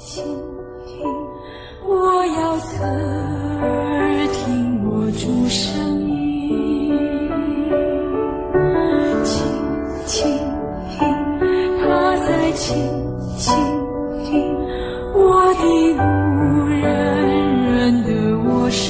倾听，我要侧耳听我主声音，轻轻听，他在轻轻听我的路人人的我声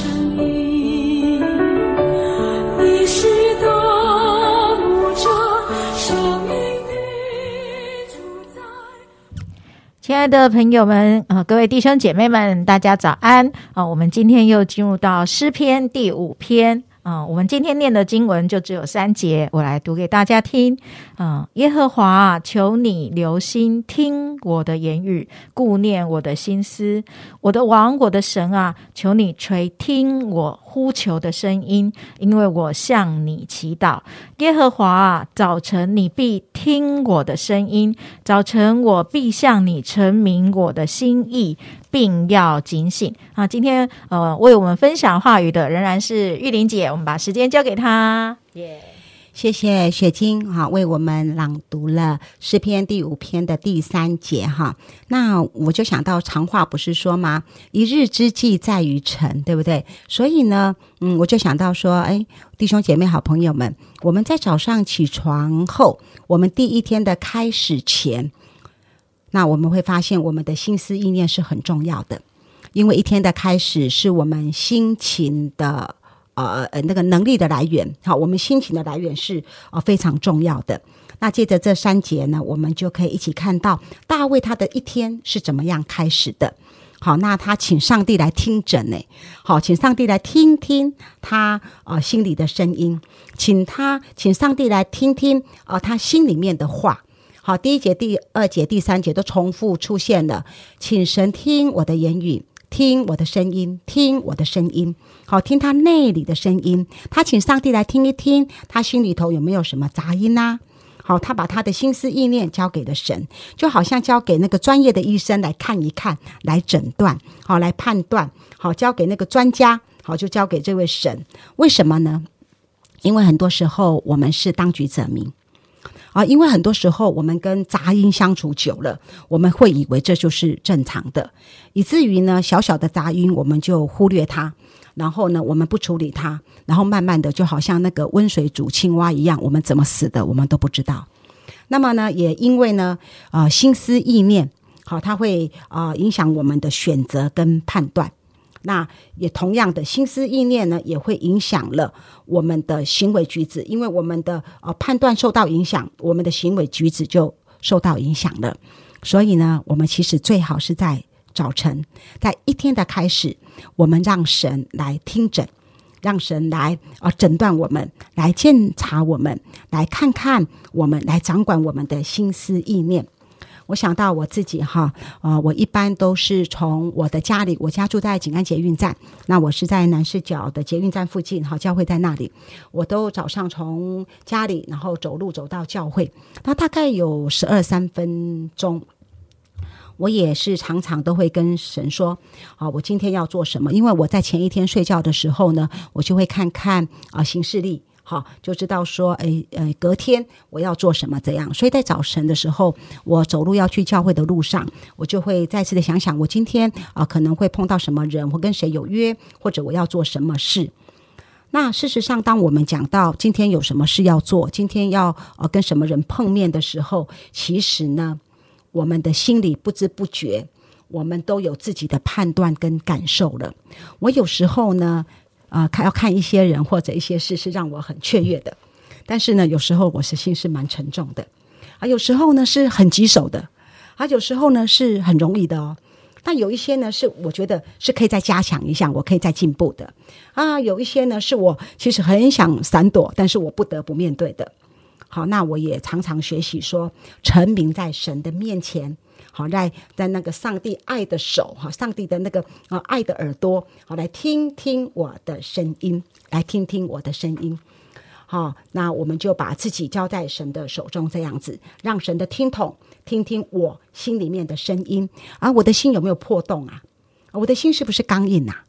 的朋友们，呃，各位弟兄姐妹们，大家早安啊、我们今天又进入到诗篇第五篇啊、我们今天念的经文就只有三节，我来读给大家听。啊、耶和华，求你留心听我的言语，顾念我的心思。我的王，我的神啊，求你垂听我呼求的声音，因为我向你祈祷。耶和华，早晨你必听我的声音，早晨我必向你陈明我的心意，并要警醒啊！今天呃，为我们分享话语的仍然是玉玲姐，我们把时间交给她。谢谢雪晶哈，为我们朗读了诗篇第五篇的第三节哈。那我就想到常话不是说吗？一日之计在于晨，对不对？所以呢，嗯，我就想到说，哎，弟兄姐妹、好朋友们，我们在早上起床后，我们第一天的开始前，那我们会发现我们的心思意念是很重要的，因为一天的开始是我们心情的。呃呃，那个能力的来源，好，我们心情的来源是呃非常重要的。那借着这三节呢，我们就可以一起看到大卫他的一天是怎么样开始的。好，那他请上帝来听诊呢，好，请上帝来听听他呃心里的声音，请他请上帝来听听呃他心里面的话。好，第一节、第二节、第三节都重复出现了，请神听我的言语，听我的声音，听我的声音。好，听他内里的声音，他请上帝来听一听，他心里头有没有什么杂音呐、好，他把他的心思意念交给了神，就好像交给那个专业的医生来看一看，来诊断，好，来判断，好，交给那个专家，好，就交给这位神。为什么呢？因为很多时候我们是当局者迷。啊，因为很多时候我们跟杂音相处久了，我们会以为这就是正常的，以至于呢，小小的杂音我们就忽略它，然后呢，我们不处理它，然后慢慢的就好像那个温水煮青蛙一样，我们怎么死的我们都不知道。那么呢，也因为呢，呃，心思意念，好，它会啊、影响我们的选择跟判断。那也同样的心思意念呢，也会影响了我们的行为举止，因为我们的呃判断受到影响，我们的行为举止就受到影响了。所以呢，我们其实最好是在早晨，在一天的开始，我们让神来听诊，让神来啊、呃诊断我们，来检查我们，来看看我们，来掌管我们的心思意念。我想到我自己哈，呃，我一般都是从我的家里，我家住在景安捷运站，那我是在南市角的捷运站附近，哈，教会在那里，我都早上从家里，然后走路走到教会，那大概有十二三分钟。我也是常常都会跟神说，啊，我今天要做什么？因为我在前一天睡觉的时候呢，我就会看看啊行事历，好，就知道说，哎，呃，隔天我要做什么这样。所以在早晨的时候，我走路要去教会的路上，我就会再次的想想，我今天啊、可能会碰到什么人，我跟谁有约，或者我要做什么事。那事实上，当我们讲到今天有什么事要做，今天要呃跟什么人碰面的时候，其实呢，我们的心里不知不觉，我们都有自己的判断跟感受了。我有时候呢，啊、看要看一些人或者一些事是让我很雀跃的，但是呢，有时候我是心是蛮沉重的，啊，有时候呢是很棘手的，啊，有时候呢是很容易的哦。但有一些呢，是我觉得是可以再加强一下，我可以再进步的啊。有一些呢，是我其实很想闪躲，但是我不得不面对的。好，那我也常常学习说，沉明在神的面前，好，在在那个上帝爱的手，哈，上帝的那个啊爱的耳朵，好，来听听我的声音，来听听我的声音。好，那我们就把自己交在神的手中，这样子，让神的听筒听听我心里面的声音。啊，我的心有没有破洞啊？我的心是不是刚硬啊？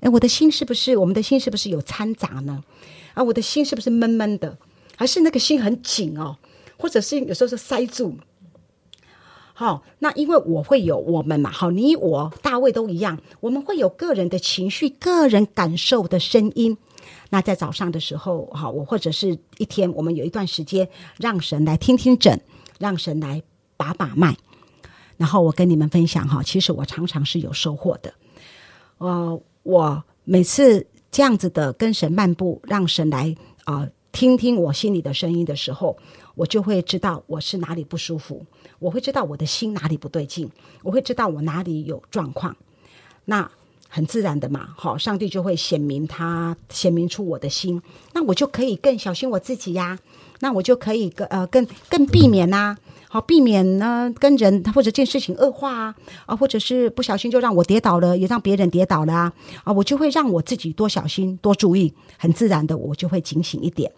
哎，我的心是不是我们的心是不是有掺杂呢？啊，我的心是不是闷闷的？还是那个心很紧哦？或者是有时候是塞住？好，那因为我会有我们嘛，好，你我大卫都一样，我们会有个人的情绪、个人感受的声音。那在早上的时候，好，我或者是一天，我们有一段时间，让神来听听诊，让神来把把脉。然后我跟你们分享哈，其实我常常是有收获的。呃，我每次这样子的跟神漫步，让神来啊、听听我心里的声音的时候，我就会知道我是哪里不舒服，我会知道我的心哪里不对劲，我会知道我哪里有状况。那很自然的嘛，好，上帝就会显明他显明出我的心，那我就可以更小心我自己呀，那我就可以更呃更更避免呐、好避免呢跟人或者件事情恶化啊，啊或者是不小心就让我跌倒了，也让别人跌倒了啊，啊我就会让我自己多小心多注意，很自然的我就会警醒一点。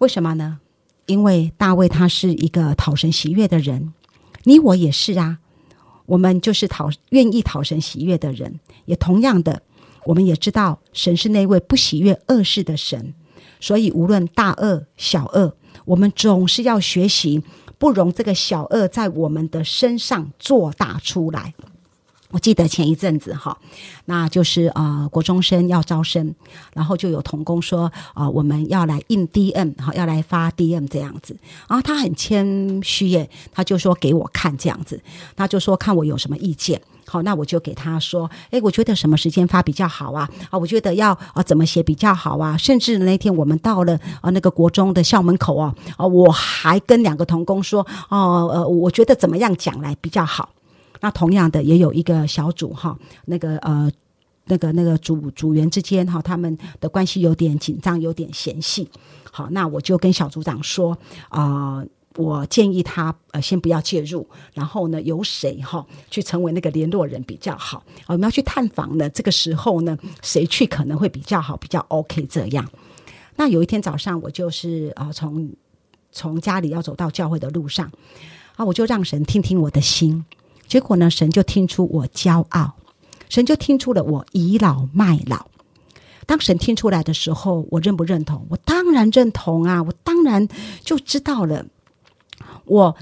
为什么呢？因为大卫他是一个讨神喜悦的人，你我也是啊。我们就是讨愿意讨神喜悦的人，也同样的，我们也知道神是那位不喜悦恶事的神，所以无论大恶小恶，我们总是要学习不容这个小恶在我们的身上做大出来。我记得前一阵子哈，那就是呃国中生要招生，然后就有童工说啊、呃我们要来印 DM 哈，要来发 DM 这样子，然后他很谦虚耶，他就说给我看这样子，他就说看我有什么意见。好，那我就给他说，诶，我觉得什么时间发比较好啊？啊，我觉得要啊怎么写比较好啊？甚至那天我们到了啊那个国中的校门口啊，啊，我还跟两个童工说，哦呃，我觉得怎么样讲来比较好。那同样的，也有一个小组哈，那个呃，那个那个组组员之间哈，他们的关系有点紧张，有点嫌隙。好，那我就跟小组长说啊、我建议他呃先不要介入，然后呢由谁哈去成为那个联络人比较好。我们要去探访呢，这个时候呢谁去可能会比较好，比较 OK 这样。那有一天早上，我就是啊、从从家里要走到教会的路上啊，我就让神听听我的心。结果呢，神就听出我骄傲，神就听出了我倚老卖老。当神听出来的时候，我认不认同？我当然认同啊！我当然就知道了，我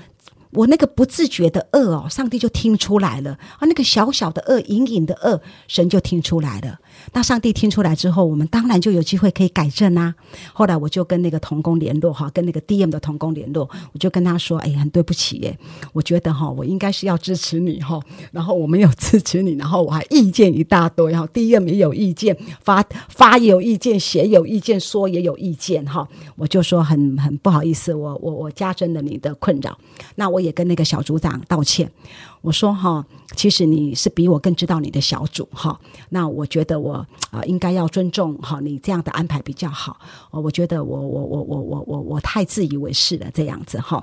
我那个不自觉的恶哦，上帝就听出来了啊！那个小小的恶，隐隐的恶，神就听出来了。那上帝听出来之后，我们当然就有机会可以改正啊。后来我就跟那个童工联络哈，跟那个 DM 的童工联络，我就跟他说：“哎，很对不起耶，我觉得哈，我应该是要支持你哈，然后我没有支持你，然后我还意见一大堆哈，DM 也有意见，发发也有意见，写有意见，说也有意见哈。我就说很很不好意思，我我我加深了你的困扰。那我我也跟那个小组长道歉，我说哈，其实你是比我更知道你的小组哈。那我觉得我啊、应该要尊重哈你这样的安排比较好。我觉得我我我我我我我太自以为是了这样子哈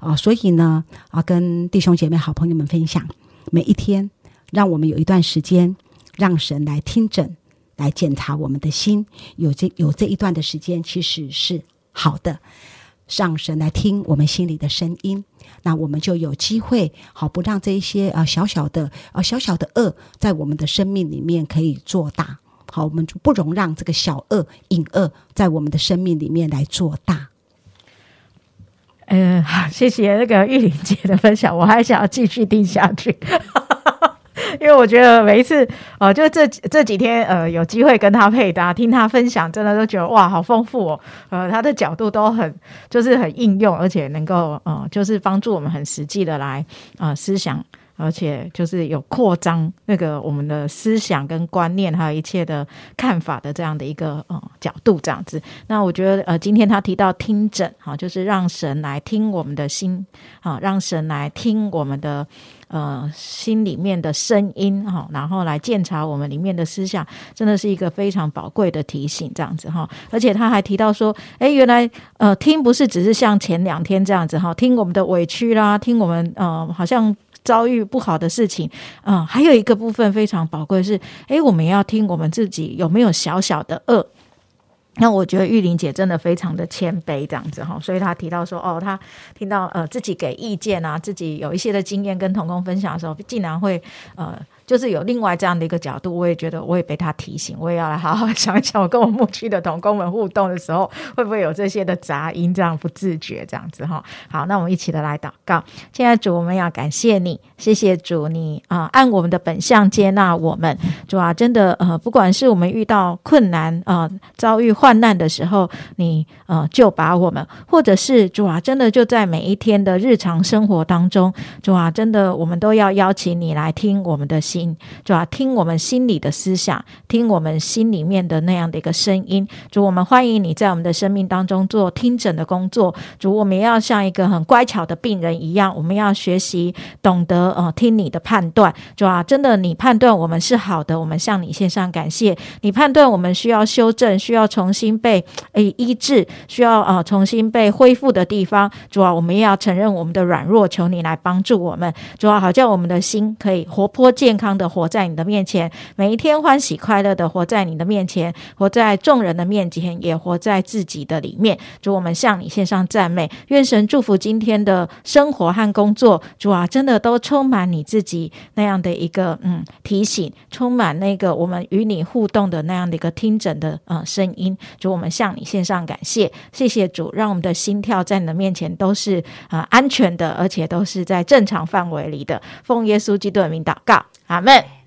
啊、所以呢啊，跟弟兄姐妹、好朋友们分享，每一天让我们有一段时间，让神来听诊，来检查我们的心。有这有这一段的时间，其实是好的。上神来听我们心里的声音，那我们就有机会，好不让这一些呃小小的呃小小的恶在我们的生命里面可以做大，好，我们就不容让这个小恶隐恶在我们的生命里面来做大。嗯，好，谢谢那个玉玲姐的分享，我还想要继续听下去。因为我觉得每一次，呃，就这这几天，呃，有机会跟他配搭，听他分享，真的都觉得哇，好丰富哦。呃，他的角度都很，就是很应用，而且能够，呃，就是帮助我们很实际的来，呃，思想，而且就是有扩张那个我们的思想跟观念，还有一切的看法的这样的一个呃角度，这样子。那我觉得，呃，今天他提到听诊，哈、就是让神来听我们的心，啊、让神来听我们的。呃，心里面的声音哈，然后来检查我们里面的思想，真的是一个非常宝贵的提醒，这样子哈。而且他还提到说，哎，原来呃，听不是只是像前两天这样子哈，听我们的委屈啦，听我们呃，好像遭遇不好的事情，啊、还有一个部分非常宝贵是，哎，我们要听我们自己有没有小小的恶。那我觉得玉玲姐真的非常的谦卑，这样子哈，所以她提到说，哦，她听到呃自己给意见啊，自己有一些的经验跟同工分享的时候，竟然会呃就是有另外这样的一个角度，我也觉得我也被她提醒，我也要来好好 想一想，我跟我牧区的同工们互动的时候，会不会有这些的杂音，这样不自觉这样子哈。好，那我们一起的来祷告。现在主，我们要感谢你，谢谢主，你啊，按我们的本相接纳我们，主啊，真的呃，不管是我们遇到困难啊，遭遇患难的时候，你呃就把我们，或者是主啊，真的就在每一天的日常生活当中，主啊，真的我们都要邀请你来听我们的心，主啊，听我们心里的思想，听我们心里面的那样的一个声音。主，我们欢迎你在我们的生命当中做听诊的工作。主，我们要像一个很乖巧的病人一样，我们要学习懂得呃听你的判断。主啊，真的你判断我们是好的，我们向你献上感谢。你判断我们需要修正，需要重新被诶医治，需要呃重新被恢复的地方。主啊，我们也要承认我们的软弱，求你来帮助我们。主啊，好叫我们的心可以活泼健康的活在你的面前，每一天欢喜快乐的活在你的面前，活在众人的面前，也活在自己的里面。主，我们向你献上赞美，愿神祝福今天的生活和工作。主啊，真的都充满你自己那样的一个嗯提醒，充满那个我们与你互动的那样的一个听诊的呃声音。主，我们向你献上感谢，谢谢主，让我们的心跳在你的面前都是啊、安全的，而且都是在正常范围里的。奉耶稣基督的名祷告，阿门。